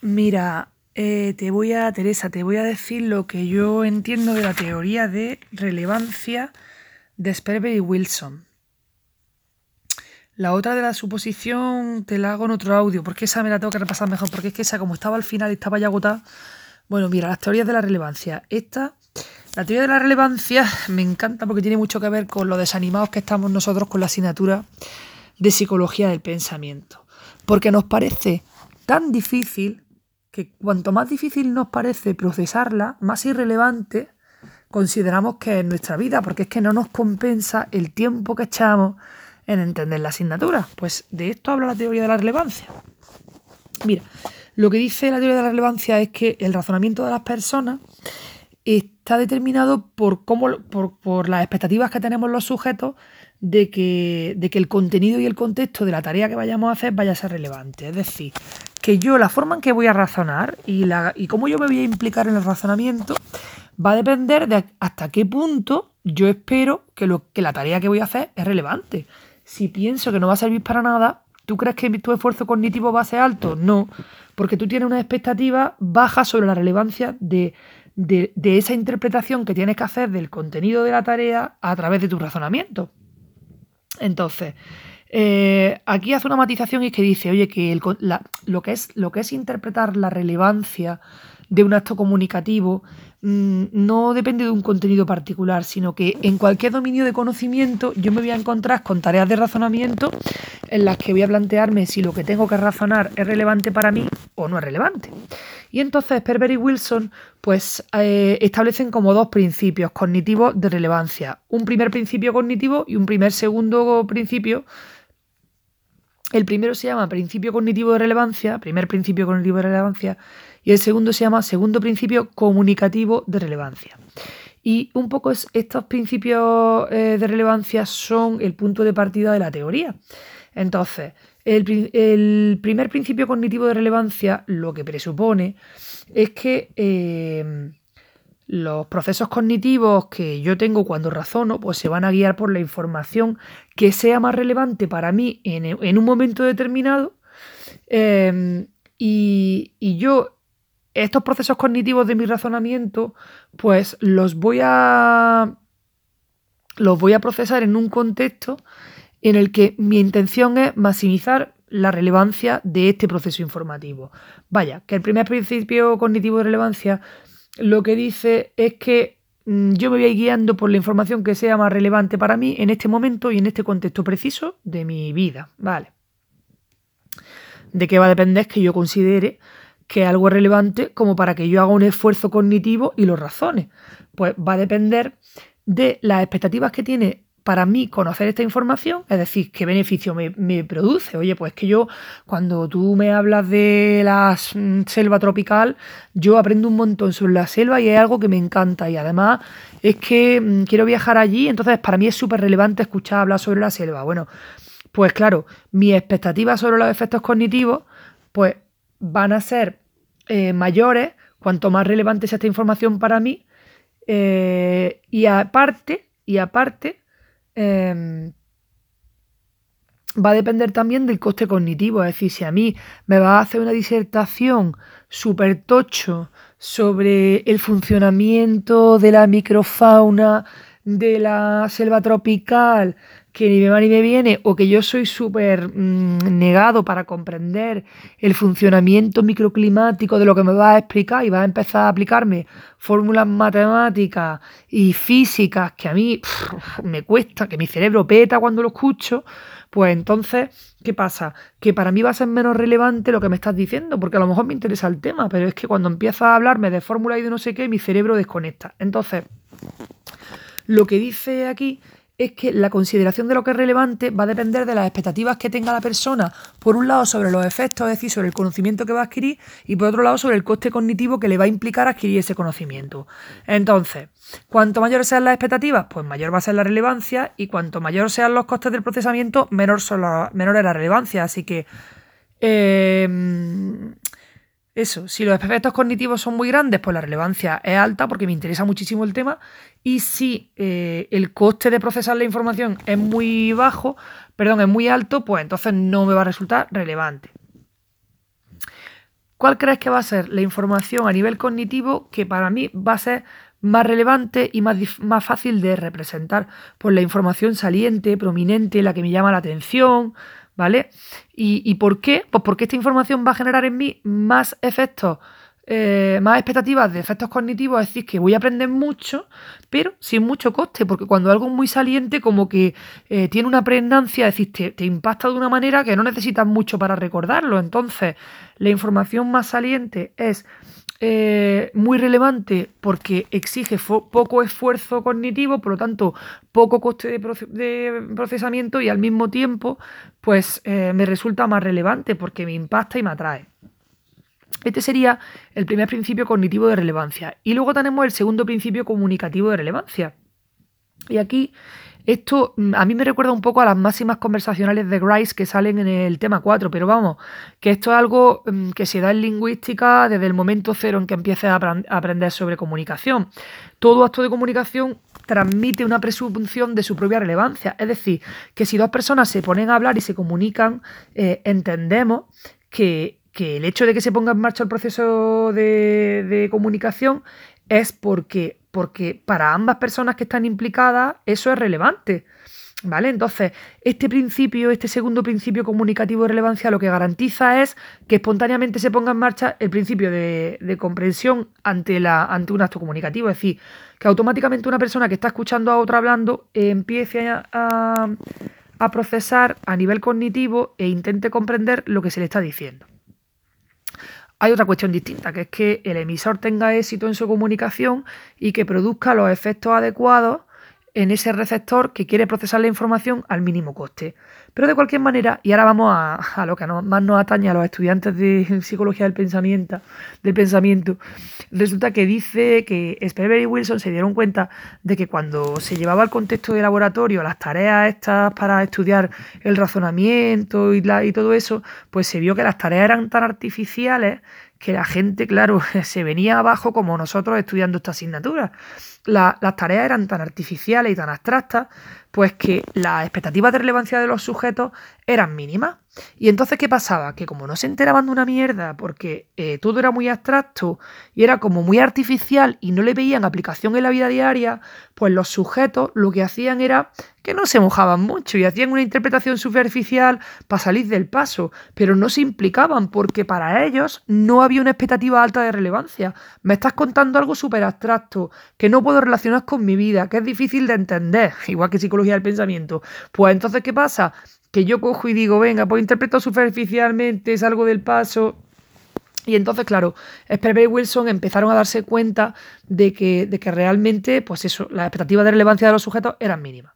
Mira, eh, te voy a, Teresa, te voy a decir lo que yo entiendo de la teoría de relevancia de Sperber y Wilson. La otra de la suposición te la hago en otro audio, porque esa me la tengo que repasar mejor, porque es que esa, como estaba al final y estaba ya agotada. Bueno, mira, las teorías de la relevancia. Esta, la teoría de la relevancia me encanta porque tiene mucho que ver con lo desanimados que estamos nosotros con la asignatura de psicología del pensamiento. Porque nos parece tan difícil que cuanto más difícil nos parece procesarla, más irrelevante consideramos que es nuestra vida, porque es que no nos compensa el tiempo que echamos en entender la asignatura. Pues de esto habla la teoría de la relevancia. Mira, lo que dice la teoría de la relevancia es que el razonamiento de las personas está determinado por, cómo, por, las expectativas que tenemos los sujetos de que, de que el contenido y el contexto de la tarea que vayamos a hacer vaya a ser relevante. Es decir, que yo la forma en que voy a razonar y, la, y cómo yo me voy a implicar en el razonamiento va a depender de hasta qué punto yo espero que, lo, que la tarea que voy a hacer es relevante si pienso que no va a servir para nada, ¿tú crees que tu esfuerzo cognitivo va a ser alto? No, porque tú tienes una expectativa baja sobre la relevancia de, esa interpretación que tienes que hacer del contenido de la tarea a través de tu razonamiento. Entonces, eh, aquí hace una matización y es que dice, oye, que lo, que es, interpretar la relevancia de un acto comunicativo mm, no depende de un contenido particular, sino que en cualquier dominio de conocimiento yo me voy a encontrar con tareas de razonamiento en las que voy a plantearme si lo que tengo que razonar es relevante para mí o no es relevante. Y entonces Perber y Wilson pues eh, establecen como dos principios cognitivos de relevancia. Un primer principio cognitivo y un primer segundo principio el primero se llama principio cognitivo de relevancia, primer principio cognitivo de relevancia, y el segundo se llama segundo principio comunicativo de relevancia. Y un poco estos principios eh, de relevancia son el punto de partida de la teoría. Entonces, el, primer principio cognitivo de relevancia lo que presupone es que eh, los procesos cognitivos que yo tengo cuando razono, pues se van a guiar por la información que sea más relevante para mí en, un momento determinado. Eh, y, y, yo estos procesos cognitivos de mi razonamiento, pues los voy a. los voy a procesar en un contexto en el que mi intención es maximizar la relevancia de este proceso informativo. Vaya, que el primer principio cognitivo de relevancia lo que dice es que mm, yo me voy a ir guiando por la información que sea más relevante para mí en este momento y en este contexto preciso de mi vida. Vale. De qué va a depender que yo considere que algo es relevante como para que yo haga un esfuerzo cognitivo y lo razone. Pues va a depender de las expectativas que tiene para mí conocer esta información, es decir, qué beneficio me, produce. Oye, pues que yo, cuando tú me hablas de la selva tropical, yo aprendo un montón sobre la selva y es algo que me encanta. Y además es que mm, quiero viajar allí, entonces para mí es súper relevante escuchar hablar sobre la selva. Bueno, pues claro, mi expectativa sobre los efectos cognitivos, pues van a ser eh, mayores cuanto más relevante sea esta información para mí. Eh, y aparte, y aparte, em, va a depender también del coste cognitivo. Es decir, si a mí me va a hacer una disertación súper tocho sobre el funcionamiento de la microfauna de la selva tropical, que ni me va ni me viene, o que yo soy súper mm, negado para comprender el funcionamiento microclimático de lo que me va a explicar y va a empezar a aplicarme fórmulas matemáticas y físicas que a mí me cuesta, que mi cerebro peta cuando lo escucho, pues entonces, ¿qué pasa? Que para mí va a ser menos relevante lo que me estás diciendo, porque a lo mejor me interesa el tema, pero es que cuando empiezas a hablarme de fórmula y de no sé qué, mi cerebro desconecta. Entonces, lo que dice aquí es que la consideración de lo que es relevante va a depender de las expectativas que tenga la persona, por un lado sobre los efectos, es decir, sobre el conocimiento que va a adquirir, y por otro lado sobre el coste cognitivo que le va a implicar adquirir ese conocimiento. Entonces, cuanto mayores sean las expectativas, pues mayor va a ser la relevancia, y cuanto mayor sean los costes del procesamiento, menor, son menor es la relevancia. Así que eh, eso, si los efectos cognitivos son muy grandes, pues la relevancia es alta porque me interesa muchísimo el tema. Y si eh, el coste de procesar la información es muy bajo, perdón, es muy alto, pues entonces no me va a resultar relevante. ¿Cuál crees que va a ser la información a nivel cognitivo que para mí va a ser más relevante y más, más fácil de representar? Pues la información saliente, prominente, la que me llama la atención, ¿vale? ¿Y, por qué? Pues porque esta información va a generar en mí más efectos eh, más expectativas de efectos cognitivos, es decir, que voy a aprender mucho, pero sin mucho coste, porque cuando algo es muy saliente, como que eh, tiene una pregnancia, es decir, te, impacta de una manera que no necesitas mucho para recordarlo. Entonces, la información más saliente es eh, muy relevante porque exige poco esfuerzo cognitivo, por lo tanto, poco coste de, procesamiento y al mismo tiempo, pues me resulta más relevante porque me impacta y me atrae. Este sería el primer principio cognitivo de relevancia. Y luego tenemos el segundo principio comunicativo de relevancia. Y aquí esto mm, a mí me recuerda un poco a las máximas conversacionales de Grice que salen en el tema 4, pero vamos, que esto es algo mm, que se da en lingüística desde el momento cero en que empieces a aprender sobre comunicación. Todo acto de comunicación transmite una presunción de su propia relevancia. Es decir, que si dos personas se ponen a hablar y se comunican, eh, entendemos que que el hecho de que se ponga en marcha el proceso de, comunicación es porque, porque para ambas personas que están implicadas eso es relevante. ¿Vale? Entonces, este principio, este segundo principio comunicativo de relevancia, lo que garantiza es que espontáneamente se ponga en marcha el principio de, comprensión ante, un acto comunicativo. Es decir, que automáticamente una persona que está escuchando a otra hablando empiece a procesar a nivel cognitivo e intente comprender lo que se le está diciendo. Hay otra cuestión distinta, que es que el emisor tenga éxito en su comunicación y que produzca los efectos adecuados en ese receptor que quiere procesar la información al mínimo coste. Pero de cualquier manera, y ahora vamos a, lo que más nos atañe a los estudiantes de psicología del pensamiento, del pensamiento, resulta que dice que Sperber y Wilson se dieron cuenta de que cuando se llevaba al contexto de laboratorio las tareas estas para estudiar el razonamiento y, y todo eso, pues se vio que las tareas eran tan artificiales que la gente, claro, se venía abajo como nosotros estudiando esta asignatura. las tareas eran tan artificiales y tan abstractas, pues que las expectativas de relevancia de los sujetos eran mínimas. Y entonces, ¿qué pasaba? Que como no se enteraban de una mierda, porque eh, todo era muy abstracto y era como muy artificial y no le veían aplicación en la vida diaria, pues los sujetos lo que hacían era que no se mojaban mucho y hacían una interpretación superficial para salir del paso, pero no se implicaban porque para ellos no había una expectativa alta de relevancia. Me estás contando algo súper abstracto, que no puedo relacionar con mi vida, que es difícil de entender, igual que psicología del pensamiento. Pues entonces, ¿qué pasa? Que yo cojo y digo, venga, pues interpreto superficialmente, salgo del paso. Y entonces, claro, Sperber y Wilson empezaron a darse cuenta de que, de que realmente, pues eso, las expectativas de relevancia de los sujetos eran mínimas.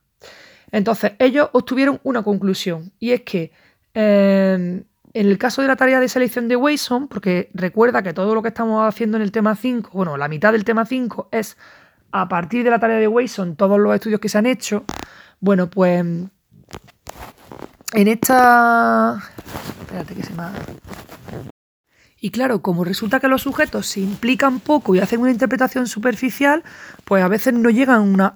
Entonces, ellos obtuvieron una conclusión, y es que em, en el caso de la tarea de selección de Wilson, porque recuerda que todo lo que estamos haciendo en el tema 5, bueno, la mitad del tema 5 es a partir de la tarea de Wilson, todos los estudios que se han hecho, bueno, pues en esta... Espérate que se me Y claro, como resulta que los sujetos se implican poco y hacen una interpretación superficial, pues a veces no llegan a,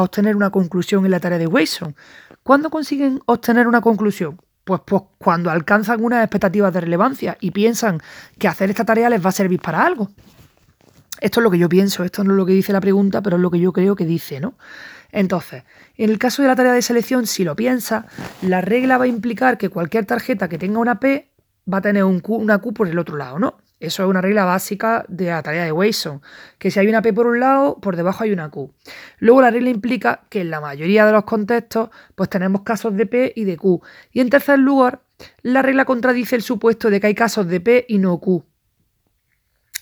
obtener una conclusión en la tarea de Wilson. ¿Cuándo consiguen obtener una conclusión? Pues, pues cuando alcanzan unas expectativas de relevancia y piensan que hacer esta tarea les va a servir para algo. Esto es lo que yo pienso, esto no es lo que dice la pregunta, pero es lo que yo creo que dice, ¿no? Entonces, en el caso de la tarea de selección, si lo piensas, la regla va a implicar que cualquier tarjeta que tenga una P va a tener un Q, una Q por el otro lado, ¿no? Eso es una regla básica de la tarea de Wason, que si hay una P por un lado, por debajo hay una Q. Luego la regla implica que en la mayoría de los contextos, pues tenemos casos de P y de Q. Y en tercer lugar, la regla contradice el supuesto de que hay casos de P y no Q.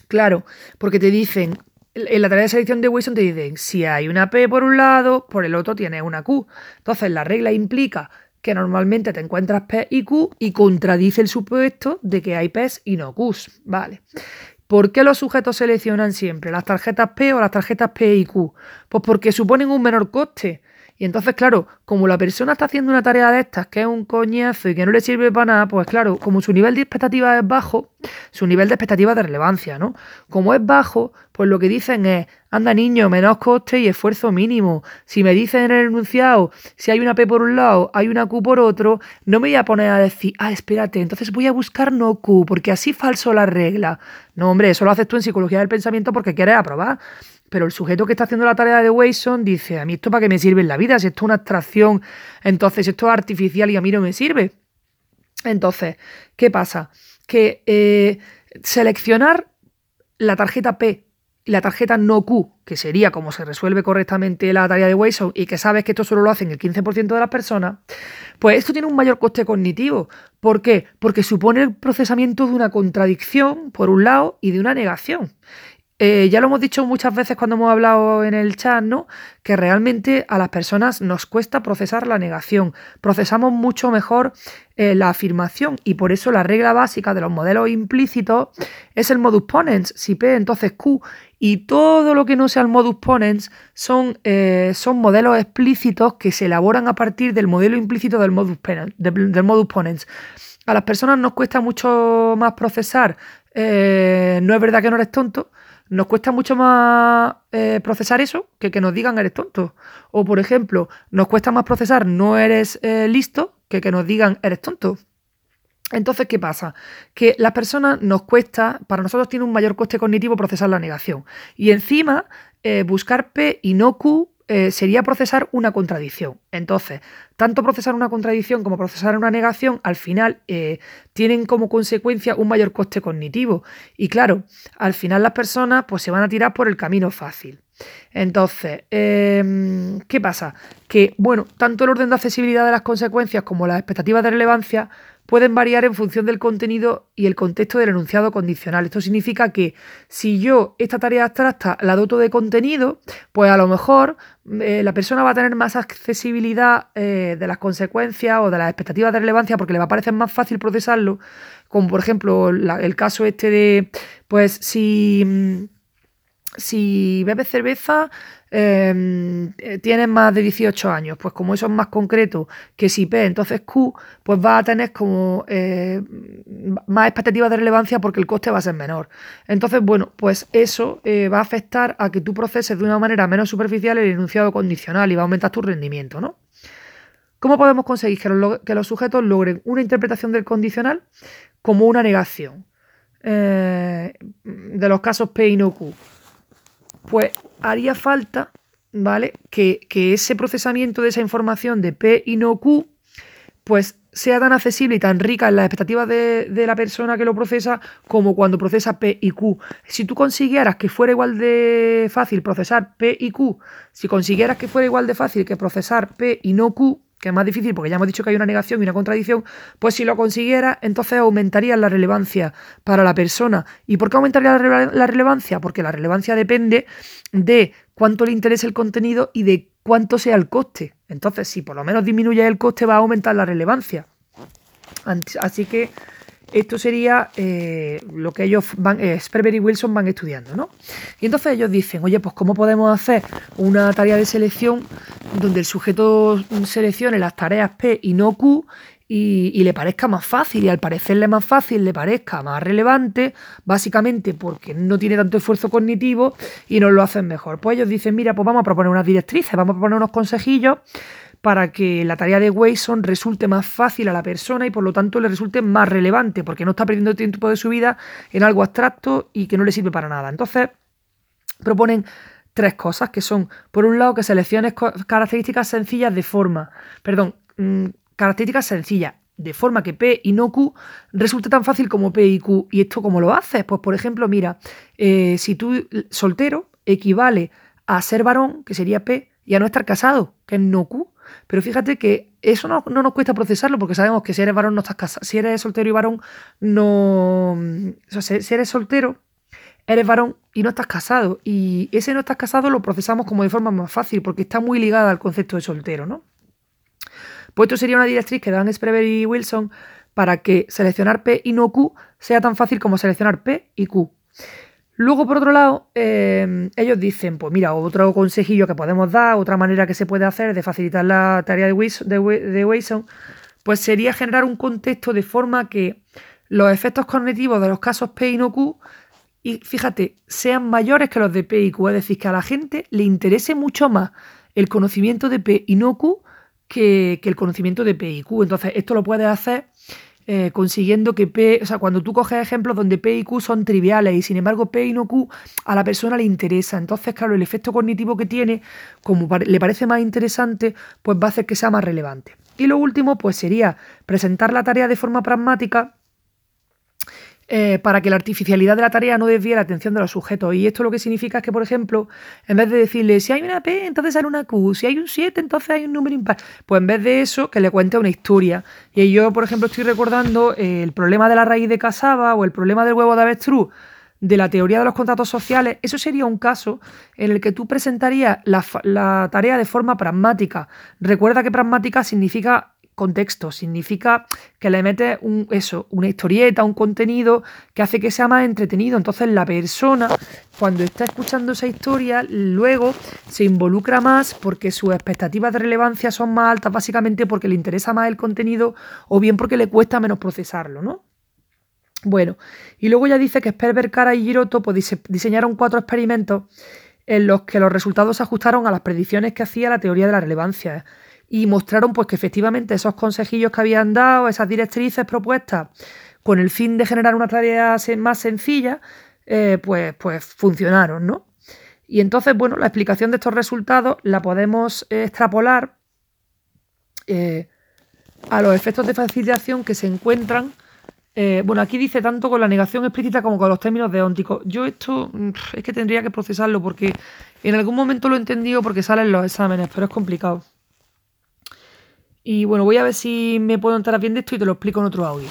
Claro, porque te dicen, en la tarea de selección de Wilson te dicen, si hay una P por un lado, por el otro tienes una Q. Entonces la regla implica que normalmente te encuentras P y Q y contradice el supuesto de que hay P y no Qs. Vale. ¿Por qué los sujetos seleccionan siempre las tarjetas P o las tarjetas P y Q? Pues porque suponen un menor coste Y entonces, claro, como la persona está haciendo una tarea de estas que es un coñazo y que no le sirve para nada, pues claro, como su nivel de expectativa es bajo, su nivel de expectativa de relevancia, ¿no? Como es bajo, pues lo que dicen es, anda niño, menos coste y esfuerzo mínimo. Si me dicen en el enunciado, si hay una P por un lado, hay una Q por otro, no me voy a poner a decir, ah, espérate, entonces voy a buscar no Q, porque así falso la regla. No, hombre, eso lo haces tú en psicología del pensamiento porque quieres aprobar. Pero el sujeto que está haciendo la tarea de Wason dice, a mí esto para qué me sirve en la vida, si esto es una abstracción, entonces esto es artificial y a mí no me sirve. Entonces, ¿qué pasa? Que eh, seleccionar la tarjeta P y la tarjeta no Q, que sería como se resuelve correctamente la tarea de Wason y que sabes que esto solo lo hacen el 15% de las personas, pues esto tiene un mayor coste cognitivo. ¿Por qué? Porque supone el procesamiento de una contradicción, por un lado, y de una negación. Eh, ya lo hemos dicho muchas veces cuando hemos hablado en el chat, ¿no? Que realmente a las personas nos cuesta procesar la negación. Procesamos mucho mejor eh, la afirmación y por eso la regla básica de los modelos implícitos es el modus ponens. Si P, entonces Q. Y todo lo que no sea el modus ponens son, eh, son modelos explícitos que se elaboran a partir del modelo implícito del modus, del modus ponens. A las personas nos cuesta mucho más procesar. no es verdad que no eres tonto nos cuesta mucho más eh, procesar eso que que nos digan eres tonto. O, por ejemplo, nos cuesta más procesar no eres eh, listo que que nos digan eres tonto. Entonces, ¿qué pasa? Que las personas nos cuesta, para nosotros tiene un mayor coste cognitivo procesar la negación. Y encima, eh, buscar P y no Q eh, sería procesar una contradicción. Entonces, tanto procesar una contradicción como procesar una negación, al final eh, tienen como consecuencia un mayor coste cognitivo. Y claro, al final las personas pues, se van a tirar por el camino fácil. Entonces, em, ¿qué pasa? Que, bueno, tanto el orden de accesibilidad de las consecuencias como las expectativas de relevancia pueden variar en función del contenido y el contexto del enunciado condicional. Esto significa que si yo esta tarea abstracta la doto de contenido, pues a lo mejor eh, la persona va a tener más accesibilidad eh, de las consecuencias o de las expectativas de relevancia porque le va a parecer más fácil procesarlo, como por ejemplo el caso este de, pues si, mm, si bebes cerveza, Em, eh, tienes más de 18 años, pues como eso es más concreto que si P, entonces Q, pues va a tener como eh, más expectativas de relevancia porque el coste va a ser menor. Entonces, bueno, pues eso eh, va a afectar a que tú proceses de una manera menos superficial el enunciado condicional y va a aumentar tu rendimiento, ¿no? ¿Cómo podemos conseguir que los, que los sujetos logren una interpretación del condicional como una negación? de los casos P y no Q pues haría falta, ¿vale? Que, ese procesamiento de esa información de P y no Q, pues sea tan accesible y tan rica en las expectativas de, de, la persona que lo procesa como cuando procesa P y Q. Si tú consiguieras que fuera igual de fácil procesar P y Q, si consiguieras que fuera igual de fácil que procesar P y no Q, que es más difícil porque ya hemos dicho que hay una negación y una contradicción, pues si lo consiguiera, entonces aumentaría la relevancia para la persona. ¿Y por qué aumentaría la, relevancia? Porque la relevancia depende de cuánto le interesa el contenido y de cuánto sea el coste. Entonces, si por lo menos disminuye el coste, va a aumentar la relevancia. Así que esto sería eh, lo que ellos van, eh, Sperber y Wilson van estudiando, ¿no? Y entonces ellos dicen, oye, pues ¿cómo podemos hacer una tarea de selección donde el sujeto seleccione las tareas P y no Q y, le parezca más fácil y al parecerle más fácil le parezca más relevante, básicamente porque no tiene tanto esfuerzo cognitivo y nos lo hacen mejor. Pues ellos dicen, mira, pues vamos a proponer unas directrices, vamos a proponer unos consejillos para que la tarea de Wason resulte más fácil a la persona y por lo tanto le resulte más relevante, porque no está perdiendo tiempo de su vida en algo abstracto y que no le sirve para nada. Entonces, proponen tres cosas que son, por un lado, que selecciones características sencillas de forma, perdón, mm, características sencillas, de forma que P y no Q resulte tan fácil como P y Q. ¿Y esto cómo lo haces? Pues por ejemplo, mira, eh, si tú soltero equivale a ser varón, que sería P, y a no estar casado, que es no Q. Pero fíjate que eso no, nos cuesta procesarlo porque sabemos que si eres varón no estás casado. Si eres soltero y varón, no. O sea, si eres soltero, eres varón y no estás casado. Y ese no estás casado lo procesamos como de forma más fácil porque está muy ligada al concepto de soltero, ¿no? Pues esto sería una directriz que dan Sprever y Wilson para que seleccionar P y no Q sea tan fácil como seleccionar P y Q. Luego, por otro lado, eh, ellos dicen, pues mira, otro consejillo que podemos dar, otra manera que se puede hacer de facilitar la tarea de Wilson, de, pues sería generar un contexto de forma que los efectos cognitivos de los casos P y no Q, y fíjate, sean mayores que los de P y Q, es decir, que a la gente le interese mucho más el conocimiento de P y no Q que, que el conocimiento de P y Q. Entonces, esto lo puedes hacer eh, consiguiendo que P, o sea, cuando tú coges ejemplos donde P y Q son triviales y sin embargo P y no Q a la persona le interesa, entonces claro, el efecto cognitivo que tiene, como le parece más interesante, pues va a hacer que sea más relevante. Y lo último, pues sería presentar la tarea de forma pragmática eh, para que la artificialidad de la tarea no desvíe la atención de los sujetos. Y esto lo que significa es que, por ejemplo, en vez de decirle si hay una P, entonces hay una Q, si hay un 7, entonces hay un número impar, pues en vez de eso, que le cuente una historia. Y yo, por ejemplo, estoy recordando el problema de la raíz de casaba o el problema del huevo de avestruz de la teoría de los contratos sociales, eso sería un caso en el que tú presentarías la, tarea de forma pragmática. Recuerda que pragmática significa contexto, significa que le metes un, eso, una historieta, un contenido que hace que sea más entretenido. Entonces la persona, cuando está escuchando esa historia, luego se involucra más porque sus expectativas de relevancia son más altas, básicamente porque le interesa más el contenido o bien porque le cuesta menos procesarlo, ¿no? Bueno, y luego ya dice que Sperber, Cara y Giroto pues, diseñaron cuatro experimentos en los que los resultados se ajustaron a las predicciones que hacía la teoría de la relevancia y mostraron pues que efectivamente esos consejillos que habían dado, esas directrices propuestas con el fin de generar una tarea más sencilla, eh, pues, pues funcionaron, ¿no? Y entonces, bueno, la explicación de estos resultados la podemos extrapolar eh, a los efectos de facilitación que se encuentran. Eh, bueno, aquí dice tanto con la negación explícita como con los términos deónticos. Yo esto mm, es que tendría que procesarlo porque en algún momento lo he entendido porque salen los exámenes, pero es complicado. Y bueno, voy a ver si me puedo entrar bien de esto y te lo explico en otro audio.